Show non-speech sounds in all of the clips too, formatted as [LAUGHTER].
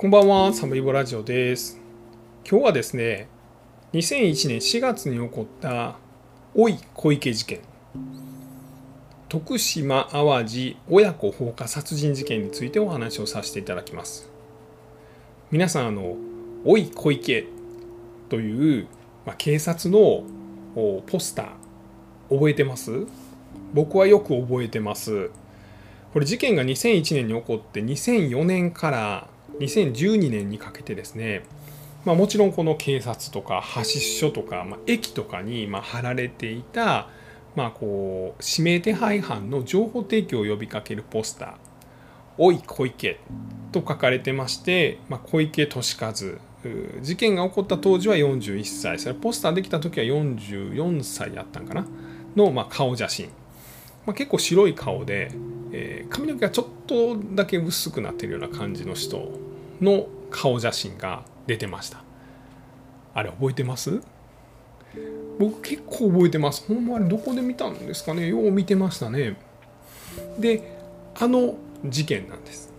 こんばんは、サムリボラジオです。今日はですね、2001年4月に起こった老い小池事件、徳島淡路親子放火殺人事件についてお話をさせていただきます。皆さん、あの、老い小池という、まあ、警察のポスター、覚えてます？僕はよく覚えてます。これ事件が2001年に起こって2004年から2012年にかけてですね、まあ、もちろんこの警察とか派出所とか、まあ、駅とかに貼られていた、まあ、こう指名手配犯の情報提供を呼びかけるポスター「おい小池」と書かれてまして、まあ、小池俊和事件が起こった当時は41歳それポスターできた時は44歳やったんかなの、ま、顔写真、まあ、結構白い顔で、えー髪の毛がちょっとだけ薄くなってるような感じの人の顔写真が出てました。あれ覚えてます？僕結構覚えてます。ほんまあれどこで見たんですかね？よう見てましたね。であの事件なんです。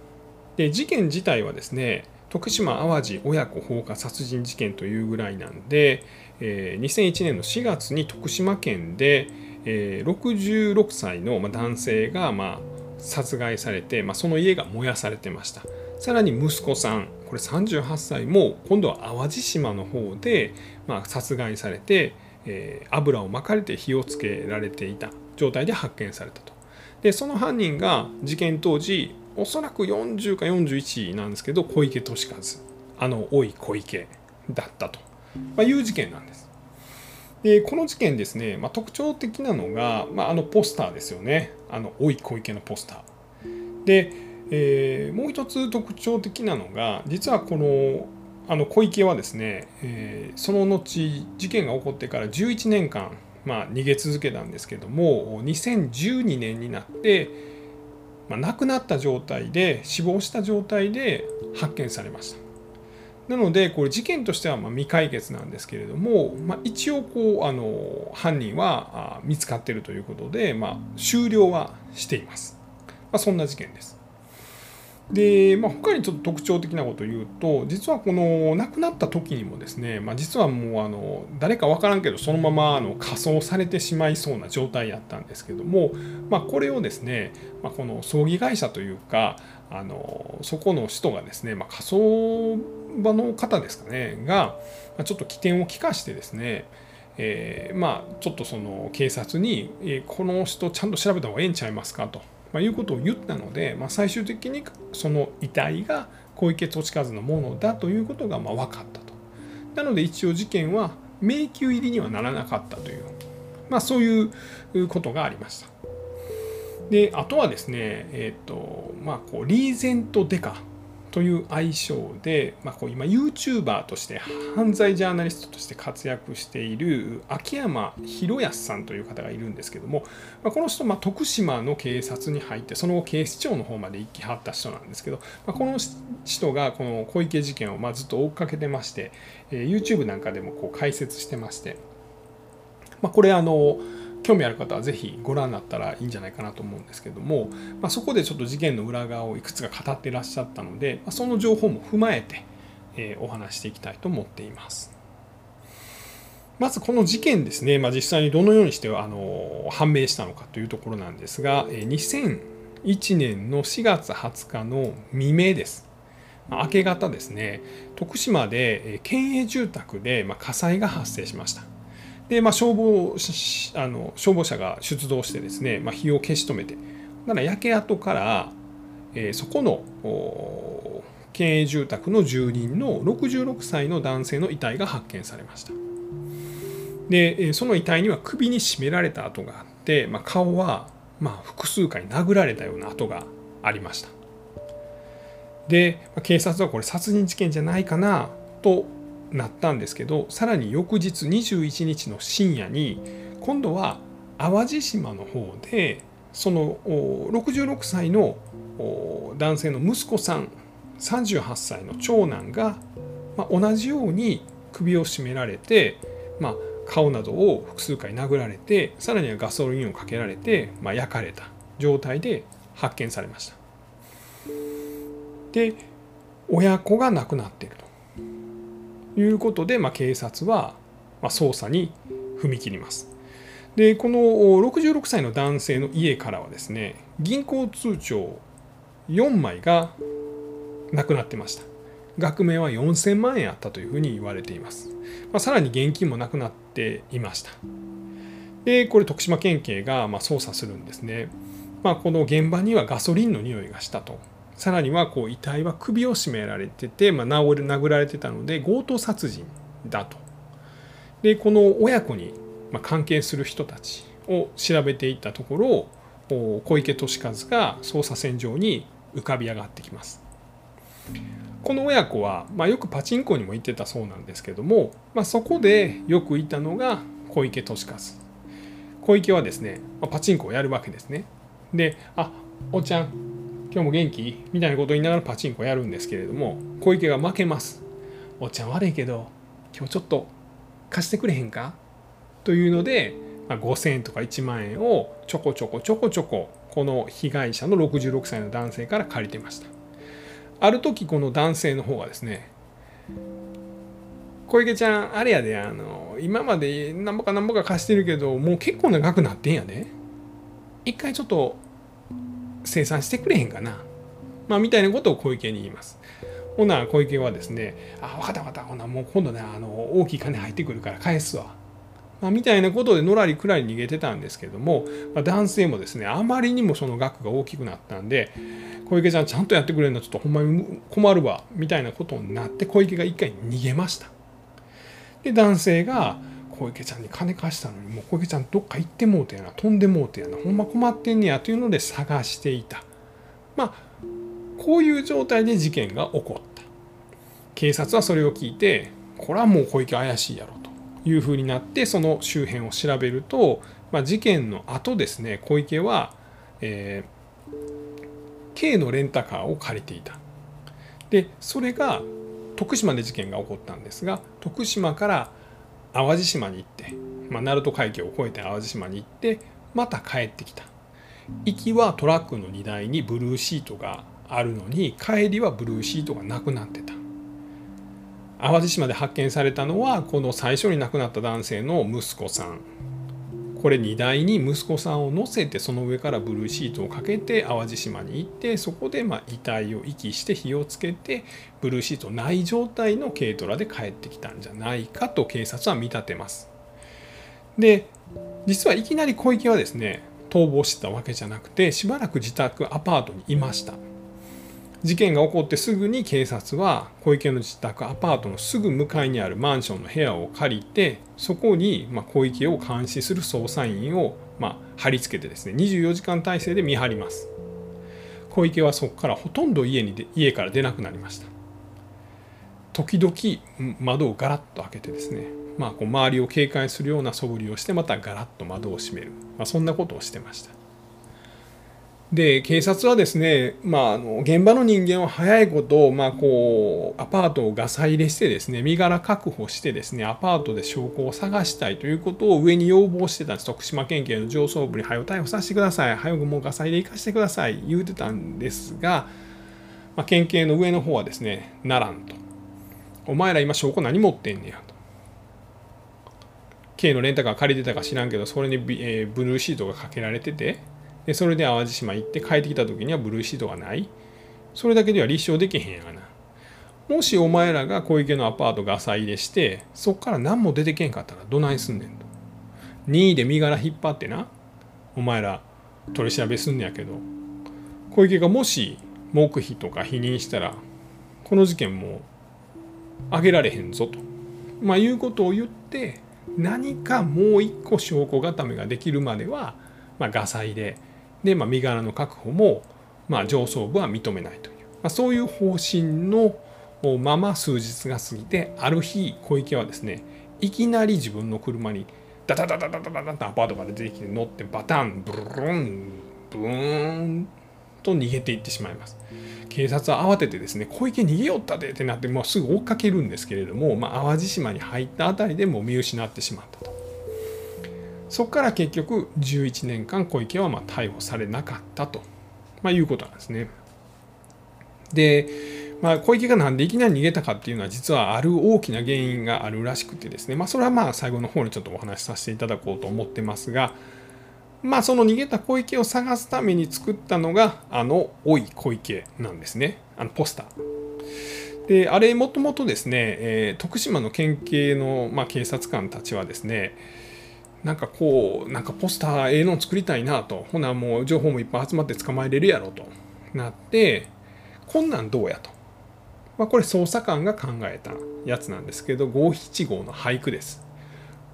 で事件自体はですね徳島淡路親子放火殺人事件というぐらいなんで、え2001年の4月に徳島県で、え66歳の男性がまあ殺害されて、まあ、その家が燃やされてました。さらに息子さんこれ38歳も今度は淡路島の方で、まあ、殺害されて、えー油をまかれて火をつけられていた状態で発見されたと。でその犯人が事件当時おそらく40か41なんですけど小池俊和あの老い小池だったと、まあ、いう事件なんです。でこの事件ですね、まあ、特徴的なのが、まあ、あのポスターですよね。あの老い小池のポスター。で、えーもう一つ特徴的なのが実はこのあの小池はですね、えーその後事件が起こってから11年間、まあ、逃げ続けたんですけども2012年になって、まあ、亡くなった状態で死亡した状態で発見されました。なのでこれ事件としてはまあ未解決なんですけれども、まあ、一応こうあの犯人はあ見つかっているということで、まあ、終了はしています、まあ、そんな事件です。で、まあ、他にちょっと特徴的なことを言うと実はこの亡くなった時にもですね、まあ、実はもうあの誰か分からんけどそのままあの火葬されてしまいそうな状態やったんですけども、まあ、これをですね、まあ、この葬儀会社というかあのそこの人がですね、まあ、火葬場の方ですかねが、ま、ちょっと起点を利かしてですねえーまあちょっとその警察に、えーこの人ちゃんと調べた方がええんちゃいますかと、まあ、いうことを言ったので、まあ、最終的にその遺体が小池俊和のものだということがまあ分かったと。なので一応事件は迷宮入りにはならなかったという、まあ、そういうことがありました。であとはですね、えっ、とまあ、こうリーゼントデカという愛称で、まあ、こう今 YouTuber として犯罪ジャーナリストとして活躍している秋山博康さんという方がいるんですけども、まあ、この人、まあ、徳島の警察に入ってその後警視庁の方まで行きはった人なんですけど、まあ、この人がこの小池事件をまあずっと追っかけてまして、えー YouTube なんかでもこう解説してまして、まあ、これあの興味ある方はぜひご覧になったらいいんじゃないかなと思うんですけども、まあ、そこでちょっと事件の裏側をいくつか語ってらっしゃったので、まあ、その情報も踏まえて、えーお話していきたいと思っています。まずこの事件ですね、まあ、実際にどのようにしてあの判明したのかというところなんですが、えー2001年の4月20日の未明です。明け方ですね、徳島で県営住宅で火災が発生しました。で、まあ、消防あの消防車が出動してですね、まあ、火を消し止めて、だから焼け跡から、えーそこのお県営住宅の住人の66歳の男性の遺体が発見されました。で、その遺体には首に絞められた跡があって、まあ、顔は、まあ、複数回殴られたような跡がありました。で、警察はこれ殺人事件じゃないかなとなったんですけどさらに翌日21日の深夜に今度は淡路島の方でその66歳の男性の息子さん38歳の長男が、まあ、同じように首を絞められて、まあ、顔などを複数回殴られてさらにはガソリンをかけられて、まあ、焼かれた状態で発見されました。で親子が亡くなっているということで、まあ、警察は捜査に踏み切ります。でこの66歳の男性の家からはですね銀行通帳4枚がなくなってました。額面は4000万円あったというふうに言われています、まあ、さらに現金もなくなっていました。でこれ徳島県警がま捜査するんですね、まあ、この現場にはガソリンの匂いがしたと。さらにはこう遺体は首を絞められてて、まあ、殴られてたので強盗殺人だと。でこの親子に関係する人たちを調べていったところ小池俊和が捜査線上に浮かび上がってきます。この親子は、まあ、よくパチンコにも行ってたそうなんですけども、まあ、そこでよくいたのが小池俊和。小池はですね、まあ、パチンコをやるわけですね。で「あおっちゃん今日も元気?」みたいなこと言いながらパチンコやるんですけれども小池が負けます「おっちゃん悪いけど今日ちょっと貸してくれへんか?」というので、まあ、5,000円とか1万円をちょこちょこちょこちょここの被害者の66歳の男性から借りてましたある時この男性の方がですね小池ちゃんあれやであの今まで何ぼか何ぼか貸してるけどもう結構な額なってんやで一回ちょっと生産してくれへんかな。まあみたいなことを小池に言います。ほな小池はですね「あ分かった分かった。ほなもう今度ねあの大きい金入ってくるから返すわ」まあ、みたいなことでのらりくらり逃げてたんですけども、まあ、男性もですねあまりにもその額が大きくなったんで小池ちゃんちゃんとやってくれるのちょっとほんまに困るわみたいなことになって小池が一回逃げました。で男性が小池ちゃんに金貸したのにもう小池ちゃんどっか行ってもうてやな飛んでもうてやなほんま困ってんねやというので探していた。まあこういう状態で事件が起こった。警察はそれを聞いてこれはもう小池怪しいやろというふうになってその周辺を調べると、まあ、事件の後ですね小池は、えー、K のレンタカーを借りていた。でそれが徳島で事件が起こったんですが徳島から淡路島に行って、まあ、鳴門海峡を越えて淡路島に行ってまた帰ってきた。行きはトラックの荷台にブルーシートがあるのに帰りはブルーシートがなくなってた。淡路島で発見されたのはこの最初に亡くなった男性の息子さん。これ荷台に息子さんを乗せてその上からブルーシートをかけて淡路島に行ってそこでま遺体を遺棄して火をつけてブルーシートない状態の軽トラで帰ってきたんじゃないかと警察は見立てます。で実はいきなり小池はですね逃亡してたわけじゃなくてしばらく自宅アパートにいました。事件が起こってすぐに警察は小池の自宅アパートのすぐ向かいにあるマンションの部屋を借りてそこにま小池を監視する捜査員をま貼り付けてですね24時間体制で見張ります。小池はそこからほとんど家にで家から出なくなりました。時々窓をガラッと開けてですね、まあ、こう周りを警戒するような素振りをしてまたガラッと窓を閉める、まあ、そんなことをしてました。で警察はですね、まあ、あの現場の人間は早いこと、まあ、こうアパートをガサ入れしてですね身柄確保してですねアパートで証拠を探したいということを上に要望してたんです。徳島県警の上層部に早逮捕させてください。早くもうガサ入れ行かせてください。言うてたんですが、まあ、県警の上の方はですねならんと。お前ら今証拠何持ってんねやと。K のレンタカー借りてたか知らんけどそれに、えー、ブルーシートがかけられててでそれで淡路島行って帰ってきた時にはブルーシートがない。それだけでは立証できへんやがな。もしお前らが小池のアパートガサ入れしてそっから何も出てけんかったらどないすんねんと。任意で身柄引っ張ってな。お前ら取り調べすんねやけど。小池がもし黙秘とか否認したらこの事件もう挙げられへんぞと。まあいうことを言って何かもう一個証拠固めができるまでは、まあ、ガサ入れで、まあ、身柄の確保も、まあ、上層部は認めないという、まあ、そういう方針のまま数日が過ぎてある日小池はですねいきなり自分の車にダダダダダダダダとアパートから出てきて乗ってバタンブルルンブーンと逃げていってしまいます警察は慌ててですね小池逃げよったでってなってもうすぐ追っかけるんですけれども、まあ、淡路島に入った辺りでもう見失ってしまったとそこから結局11年間小池はま逮捕されなかったと、まあ、いうことなんですね。で、まあ、小池がなんでいきなり逃げたかっていうのは実はある大きな原因があるらしくてですね、まあ、それはまあ最後の方にちょっとお話しさせていただこうと思ってますが、まあ、その逃げた小池を探すために作ったのがあの「おい小池」なんですねあのポスター。であれもともとですね、えー、徳島の県警の、まあ、警察官たちはですねなんかこうなんかポスターええの作りたいなとほなもう情報もいっぱい集まって捕まえれるやろとなってこんなんどうやとまあ、これ捜査官が考えたやつなんですけど五七五の俳句です。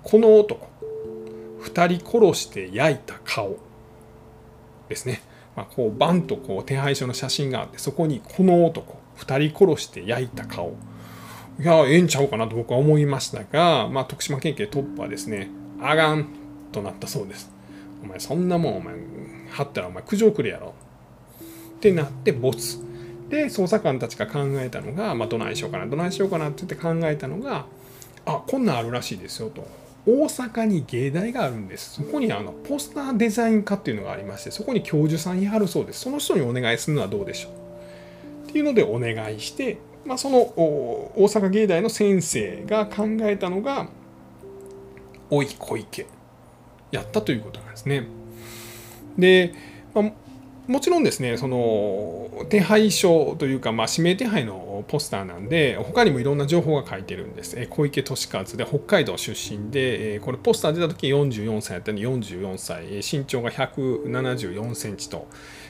この男2人殺して焼いた顔ですね。まあ、こうバンとこう手配書の写真があってそこにこの男2人殺して焼いた顔いやええんちゃうかなと僕は思いましたが、まあ、徳島県警トップはですねあがんとなったそうです。お前そんなもんお前貼ったらお前苦情くれやろ。ってなってボツで捜査官たちが考えたのが、まあ、どないしようかなどないしようかなって言って考えたのがあこんなんあるらしいですよと。大阪に芸大があるんです。そこにあのポスターデザイン科っていうのがありましてそこに教授さんにあるそうです。その人にお願いするのはどうでしょう。っていうのでお願いして、まあ、その大阪芸大の先生が考えたのが「おい小池」やったということなんですね。で、まあもちろんですね、その手配書というか、まあ、指名手配のポスターなんで、他にもいろんな情報が書いてるんです。小池俊和で北海道出身で、これポスター出た時44歳やったのに44歳、身長が174センチと。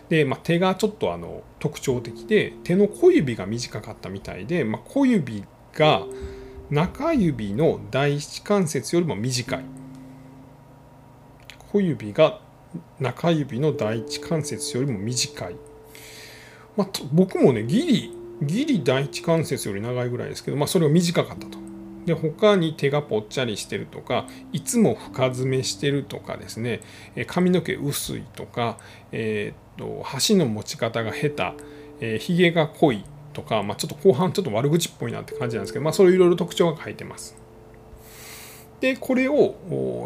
で、まあ、手がちょっとあの特徴的で、手の小指が短かったみたいで、まあ、小指が中指の第一関節よりも短い。小指が中指の第一関節よりも短い。まあ、僕もね、ギリ、ギリ第一関節より長いぐらいですけど、まあ、それが短かったと。で、他に手がぽっちゃりしてるとか、いつも深爪してるとかですね、髪の毛薄いとか、えー、っと、箸の持ち方が下手、えー、が濃いとか、まあ、ちょっと後半ちょっと悪口っぽいなって感じなんですけど、まあ、そういういろいろ特徴が書いてます。でこれを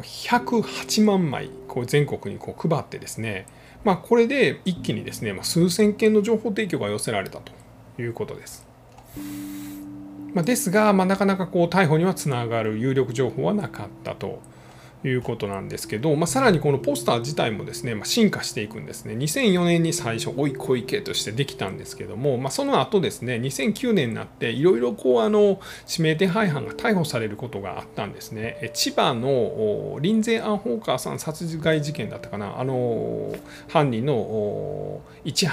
108万枚こう全国にこう配ってですね、まあ、これで一気にですね、まあ、数千件の情報提供が寄せられたということです。まあ、ですが、まあ、なかなかこう逮捕にはつながる有力情報はなかったということなんですけど、まあ、さらにこのポスター自体もですね、まあ、進化していくんですね。2004年に最初、おい小池としてできたんですけども、まあ、その後ですね、2009年になって、いろいろこう、あの、指名手配犯が逮捕されることがあったんですね。千葉のリンゼー・アン・ホーカーさん殺害事件だったかな、あの、犯人の市橋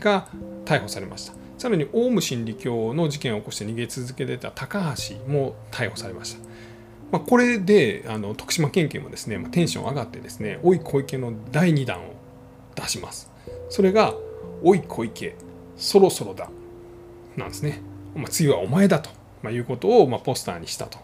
が逮捕されました。さらにオウム真理教の事件を起こして逃げ続けてた高橋も逮捕されました。まあ、これであの徳島県警もですね、まあ、テンション上がってですね、おい小池の第2弾を出します。それが、おい小池、そろそろだ、なんですね。まあ、次はお前だと、まあ、いうことを、まあ、ポスターにしたと。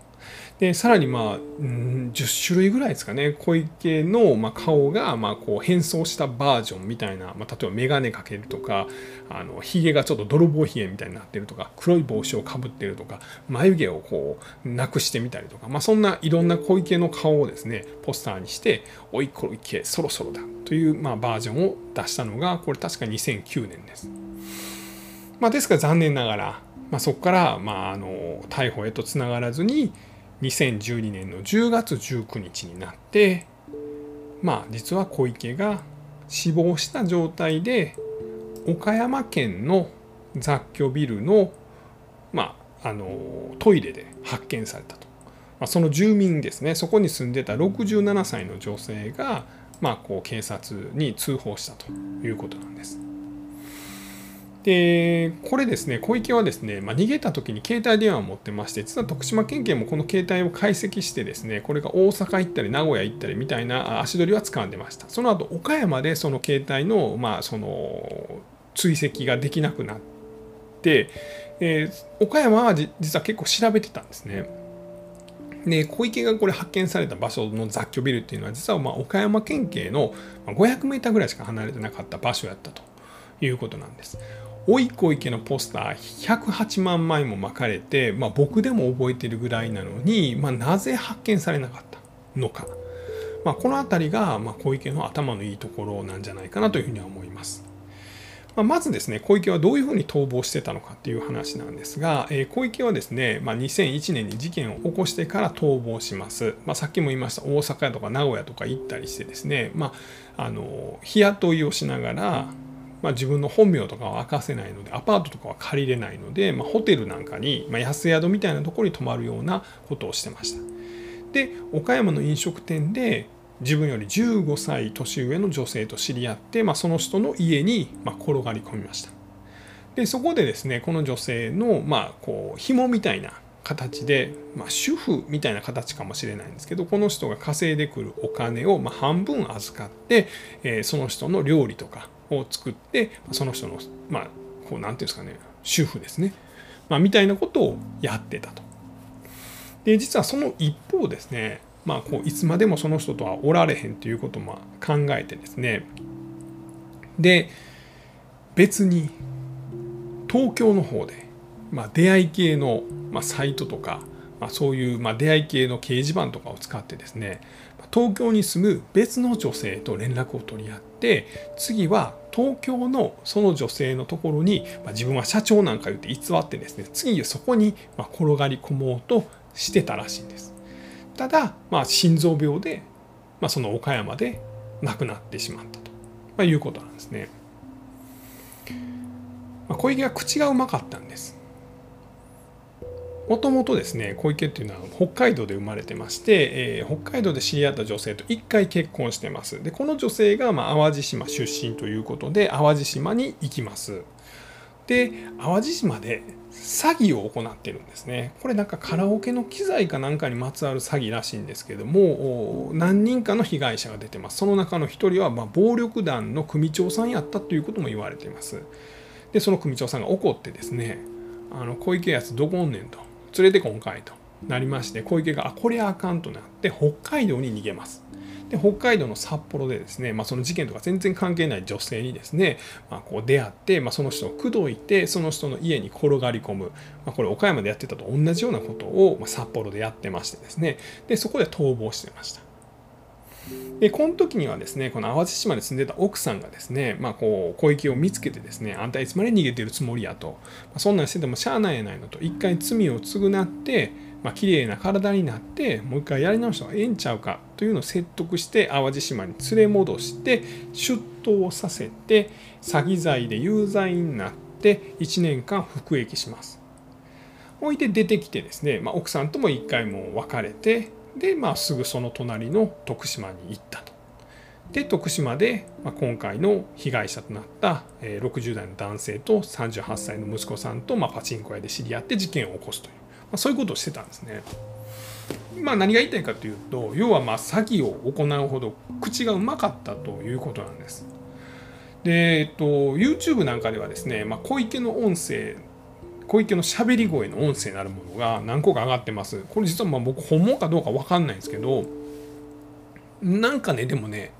でさらにまあ、うん、10種類ぐらいですかね小池の、まあ、顔が、まあ、こう変装したバージョンみたいな、まあ、例えば眼鏡かけるとかあのひげがちょっと泥棒ひげみたいになってるとか黒い帽子をかぶってるとか眉毛をこうなくしてみたりとか、まあ、そんないろんな小池の顔をですねポスターにして「おい小池そろそろだ」という、まあ、バージョンを出したのがこれ確か2009年です。まあ、ですから残念ながら、まあ、そこから、まあ、あの逮捕へとつながらずに2012年の10月19日になってまあ実は小池が死亡した状態で岡山県の雑居ビルの,、まあ、あのトイレで発見されたと、まあ、その住民ですねそこに住んでた67歳の女性が、まあ、こう警察に通報したということなんです。でこれですね小池はですね、まあ、逃げた時に携帯電話を持ってまして実は徳島県警もこの携帯を解析してですねこれが大阪行ったり名古屋行ったりみたいな足取りは掴んでましたその後岡山でその携帯の,、まあその追跡ができなくなって、えー、岡山は実は結構調べてたんですねで小池がこれ発見された場所の雑居ビルっていうのは実はま岡山県警の500メーターぐらいしか離れてなかった場所やったということなんです。おい小池のポスター108万枚も巻かれて、まあ、僕でも覚えてるぐらいなのに、まあ、なぜ発見されなかったのか、まあ、この辺りが、ま小池の頭のいいところなんじゃないかなというふうには思います。まあ、まずですね、小池はどういうふうに逃亡してたのかっていう話なんですが、えー、小池はですね、まあ、2001年に事件を起こしてから逃亡します。まあ、さっきも言いました大阪とか名古屋とか行ったりしてですね、まあ、あの日雇いをしながら、まあ、自分の本名とかは明かせないのでアパートとかは借りれないので、まあ、ホテルなんかに、まあ、安宿みたいなところに泊まるようなことをしてました。で岡山の飲食店で自分より15歳年上の女性と知り合って、まあ、その人の家に、まあ、転がり込みましたでそこでですねこの女性の、まあ、こう紐みたいな形で、まあ、主婦みたいな形かもしれないんですけどこの人が稼いでくるお金を、まあ、半分預かって、えー、その人の料理とかを作ってその人のまあこうなんていうんですかね主婦ですね、まあ、みたいなことをやってたと。で実はその一方ですねまあ、こういつまでもその人とはおられへんということも考えてですねで別に東京の方で、まあ、出会い系の、まあ、サイトとか、まあ、そういう、まあ、出会い系の掲示板とかを使ってですね東京に住む別の女性と連絡を取り合って次は東京のその女性のところに、まあ、自分は社長なんか言って偽ってですね次そこに、転がり込もうとしてたらしいんです。ただ、まあ、心臓病で、まあ、その岡山で亡くなってしまったと、まあ、いうことなんですね。まあ、小池は口がうまかったんです。もともとですね小池っていうのは北海道で生まれてまして、えー、北海道で知り合った女性と1回結婚してますでこの女性が、まあ、淡路島出身ということで淡路島に行きますで淡路島で詐欺を行ってるんですね。これなんかカラオケの機材かなんかにまつわる詐欺らしいんですけども何人かの被害者が出てます。その中の1人はま暴力団の組長さんやったということも言われています。でその組長さんが怒ってですねあの小池やつどこおんねんと連れてこんかいとなりまして小池があこれあかんとなって北海道に逃げます。で北海道の札幌でですね、まあ、その事件とか全然関係ない女性にですね、まあ、こう出会って、まあ、その人を口説いてその人の家に転がり込む、まあ、これ岡山でやってたと同じようなことを、まあ、札幌でやってましてですねでそこで逃亡してました。でこの時にはですねこの淡路島に住んでた奥さんがですね、まあ、こう小池を見つけてですねあんたいつまで逃げてるつもりやと、まあ、そんなんしててもしゃあないやないのと一回罪を償ってまあ綺麗な体になってもう一回やり直した方がええんちゃうかというのを説得して淡路島に連れ戻して出頭させて詐欺罪で有罪になって1年間服役します。置いて出てきてですね、まあ、奥さんとも一回も別れてで、まあ、すぐその隣の徳島に行ったと。で徳島で、まあ、今回の被害者となった、えー、60代の男性と38歳の息子さんと、まあ、パチンコ屋で知り合って事件を起こすという、まあ、そういうことをしてたんですね。まあ、何が言いたいかというと要はまあ詐欺を行うほど口がうまかったということなんです。で、えっと、YouTube なんかではですね、まあ、小池の音声小池の喋り声の音声なるものが何個か上がってます。これ実はまあ僕本物かどうか分かんないんですけどなんかねでもね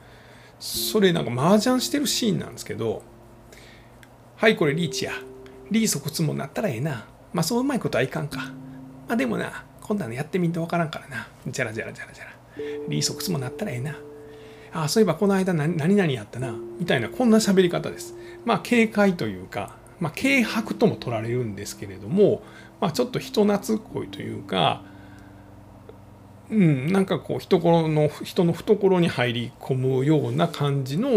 それなんか麻雀してるシーンなんですけどはいこれリーチやリーソコツもなったらええなまあそううまいことはいかんかまあでもなこんなのやってみんとわからんからな。じゃらじゃらじゃらじゃら。リーソクスもなったらええな。ああ、そういえばこの間何々やったな。みたいな、こんな喋り方です。まあ、警戒というか、まあ、軽薄とも取られるんですけれども、まあ、ちょっと人懐っこいというか、うん、なんかこう人の人の懐に入り込むような感じの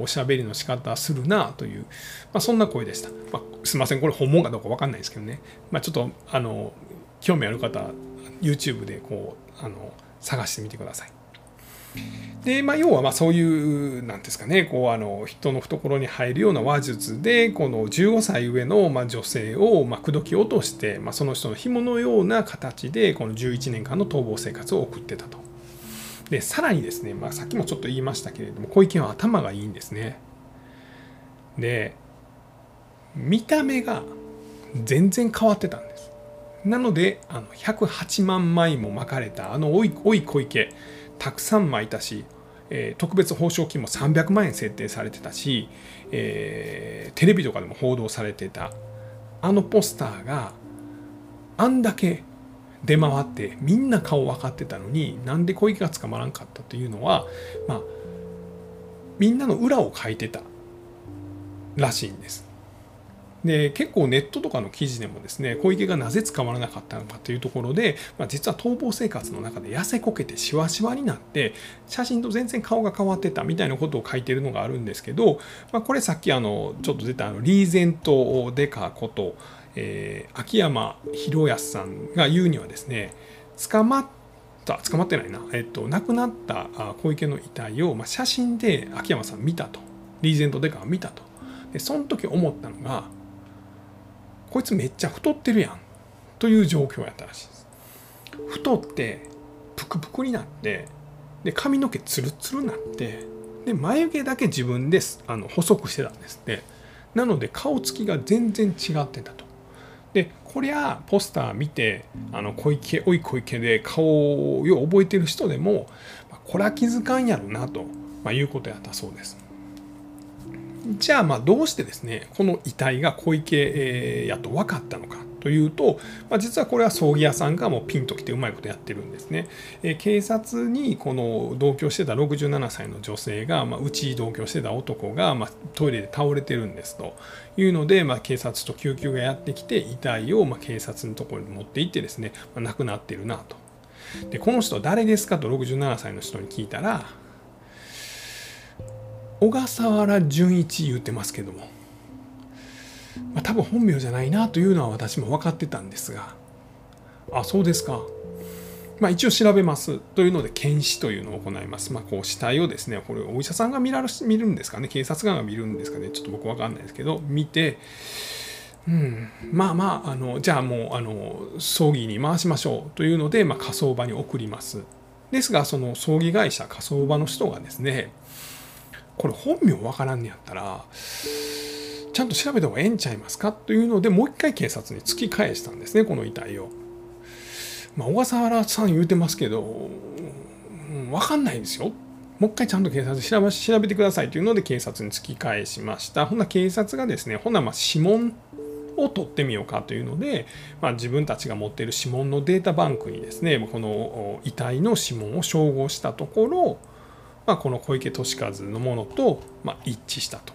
おしゃべりの仕方するなという、まあ、そんな声でした、まあ、すいませんこれ本物かどうか分かんないですけどね、まあ、ちょっとあの興味ある方 YouTube でこうあの探してみてください。で、まあ、要はまあそういうなんですかねこうあの人の懐に入るような話術でこの15歳上のまあ女性をまあ口説き落として、まあ、その人の紐のような形でこの11年間の逃亡生活を送ってたと。でさらにですね、まあ、さっきもちょっと言いましたけれども小池は頭がいいんですね。で見た目が全然変わってたんです。なのであの108万枚も巻かれたあのおいおい小池たくさん巻いたし、えー、特別報奨金も300万円設定されてたし、えー、テレビとかでも報道されてたあのポスターがあんだけ出回ってみんな顔分かってたのになんで小池が捕まらんかったというのはまあみんなの裏を書いてたらしいんです。で結構ネットとかの記事でもですね小池がなぜ捕まらなかったのかというところで、まあ、実は逃亡生活の中で痩せこけてしわしわになって写真と全然顔が変わってたみたいなことを書いてるのがあるんですけど、まあ、これさっきあのちょっと出たあのリーゼント・デカこと、えー、秋山博康さんが言うにはですね捕まった捕まってないな、えっと、亡くなった小池の遺体を、まあ、写真で秋山さん見たと。リーゼント・デカが見たと。でその時思ったのがこいつめっちゃ太ってるやん。という状況やったらしいです。太ってプクプクになってで髪の毛ツルツルになってで眉毛だけ自分であの細くしてたんですって。なので顔つきが全然違ってたと。でこりゃポスター見てあの小池おい小池で顔をよう覚えてる人でもこれは気づかんやろなと、まあ、いうことやったそうです。じゃあまあどうしてですねこの遺体が小池やと分かったのかというと、まあ、実はこれは葬儀屋さんがもうピンときてうまいことやってるんですね。え警察にこの同居してた67歳の女性が、まあ、うち同居してた男が、まあ、トイレで倒れてるんですというので、まあ、警察と救急がやってきて遺体をま警察のところに持って行ってですね、ま、亡くなってるなと。でこの人誰ですかと67歳の人に聞いたら小笠原純一言うてますけども、まあ、多分本名じゃないなというのは私も分かってたんですが。あそうですか。まあ、一応調べますというので検視というのを行います。まあ、こう死体をですね、これお医者さんが見ら見るんですかね、警察官が見るんですかね、ちょっと僕分かんないですけど、見て、うん、まあまああの、じゃあもうあの葬儀に回しましょうというので、まあ、火葬場に送ります。ですが、その葬儀会社、火葬場の人がですね、これ本名わからんねやったらちゃんと調べた方がええんちゃいますかというのでもう一回警察に突き返したんですねこの遺体を。まあ、小笠原さん言うてますけど、うん、分かんないですよ。もう一回ちゃんと警察調べ調べてくださいというので警察に突き返しました。ほんな警察がですね、ほんなま指紋を取ってみようかというので、まあ、自分たちが持っている指紋のデータバンクにですね、この遺体の指紋を照合したところ、まあ、この小池俊和のものと、ま一致したと。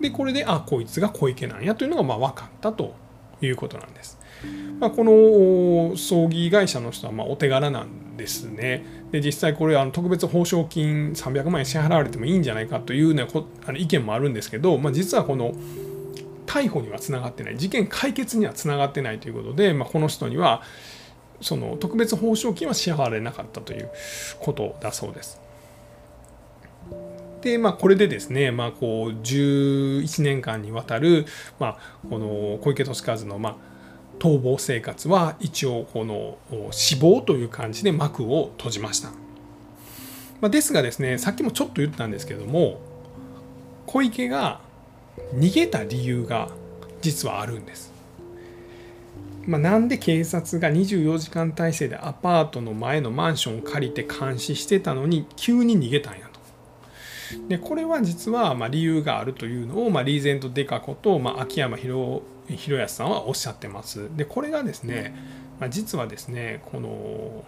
でこれであこいつが小池なんやというのがまあ分かったということなんです。まあ、この葬儀会社の人はまお手柄なんですね。で実際これあの特別報奨金300万円支払われてもいいんじゃないかという、ね、あの意見もあるんですけど、まあ、実はこの逮捕にはつながってない事件解決にはつながってないということで、まあ、この人にはその特別報奨金は支払われなかったということだそうです。でまあ、これでですね、まあ、こう11年間にわたる、まあ、この小池俊和の、まあ、逃亡生活は一応この死亡という感じで幕を閉じました。まあ、ですがですねさっきもちょっと言ったんですけども小池が逃げた理由が実はあるんです。まあ、なんで警察が24時間体制でアパートの前のマンションを借りて監視してたのに急に逃げたんやと。でこれは実はま理由があるというのを、まあ、リーゼント・デカコと、まあ、秋山博康さんはおっしゃってます。でこれがですね、まあ、実はですねこの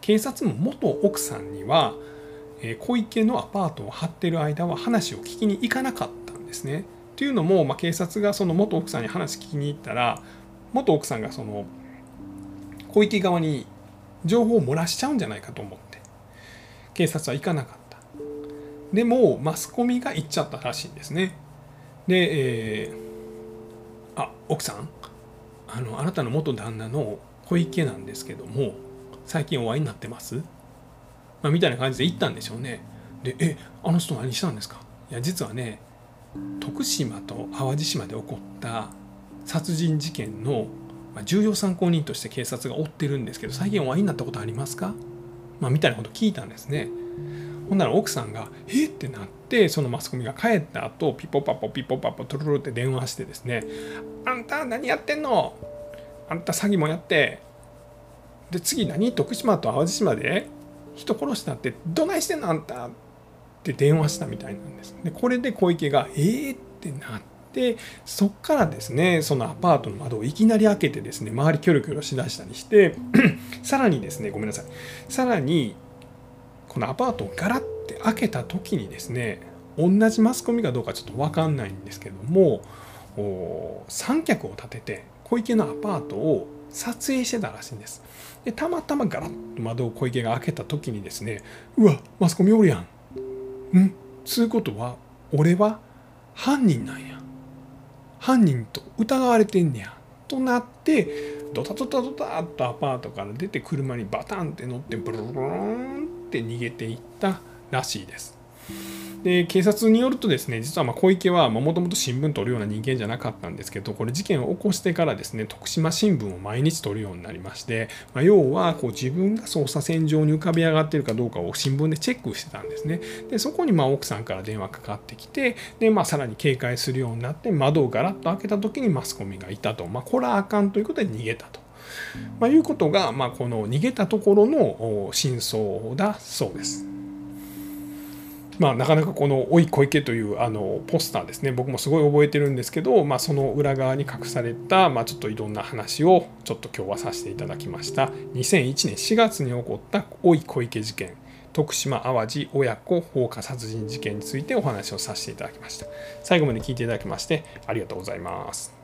警察も元奥さんには小池のアパートを張ってる間は話を聞きに行かなかったんですね。というのも、まあ、警察がその元奥さんに話聞きに行ったら元奥さんがその小池側に情報を漏らしちゃうんじゃないかと思って警察は行かなかった。でもマスコミが行っちゃったらしいんですね。で、えー、あ奥さんあのあなたの元旦那の小池なんですけども最近お会いになってます、まあ、みたいな感じで行ったんでしょうね。でえあの人何したんですか？いや実はね徳島と淡路島で起こった殺人事件の重要参考人として警察が追ってるんですけど最近お会いになったことありますか、まあ、みたいなこと聞いたんですね。ほんなら奥さんが「え？っ?」ってなってそのマスコミが帰った後ピポパポピポパポトロロって電話してですね「あんた何やってんの？あんた詐欺もやって。で次何？徳島と淡路島で？人殺したってどないしてんの？あんた」って電話したみたいなんです。でこれで小池が「え？ー?」ってなってでそっからですねそのアパートの窓をいきなり開けてですね周りキョロキョロしだしたりして [CLEARS THROAT] さらにですねごめんなさい。さらにこのアパートをガラッて開けた時にですね同じマスコミかどうかちょっと分かんないんですけども三脚を立てて小池のアパートを撮影してたらしいんです。でたまたまガラッと窓を小池が開けた時にですねうわマスコミおるやん。ん？つうことは俺は犯人なんや。犯人と疑われてんねやとなってドタドタドタっとアパートから出て車にバタンって乗ってブルルルンって逃げていったらしいです。で警察によるとですね実はま小池はもともと新聞取るような人間じゃなかったんですけどこれ事件を起こしてからですね徳島新聞を毎日取るようになりまして、まあ、要はこう自分が捜査線上に浮かび上がってるかどうかを新聞でチェックしてたんですねでそこにま奥さんから電話かかってきてで、まあ、さらに警戒するようになって窓をガラッと開けた時にマスコミがいたと、まあ、これはあかんということで逃げたと。まあ、いうことが、まあ、この逃げたところの真相だそうです。まあ、なかなかこの「おい小池」というあのポスターですね。僕もすごい覚えてるんですけど、まあ、その裏側に隠された、まあ、ちょっといろんな話をちょっと今日はさせていただきました。2001年4月に起こった「おい小池事件」徳島淡路親子放火殺人事件についてお話をさせていただきました。最後まで聞いていただきましてありがとうございます。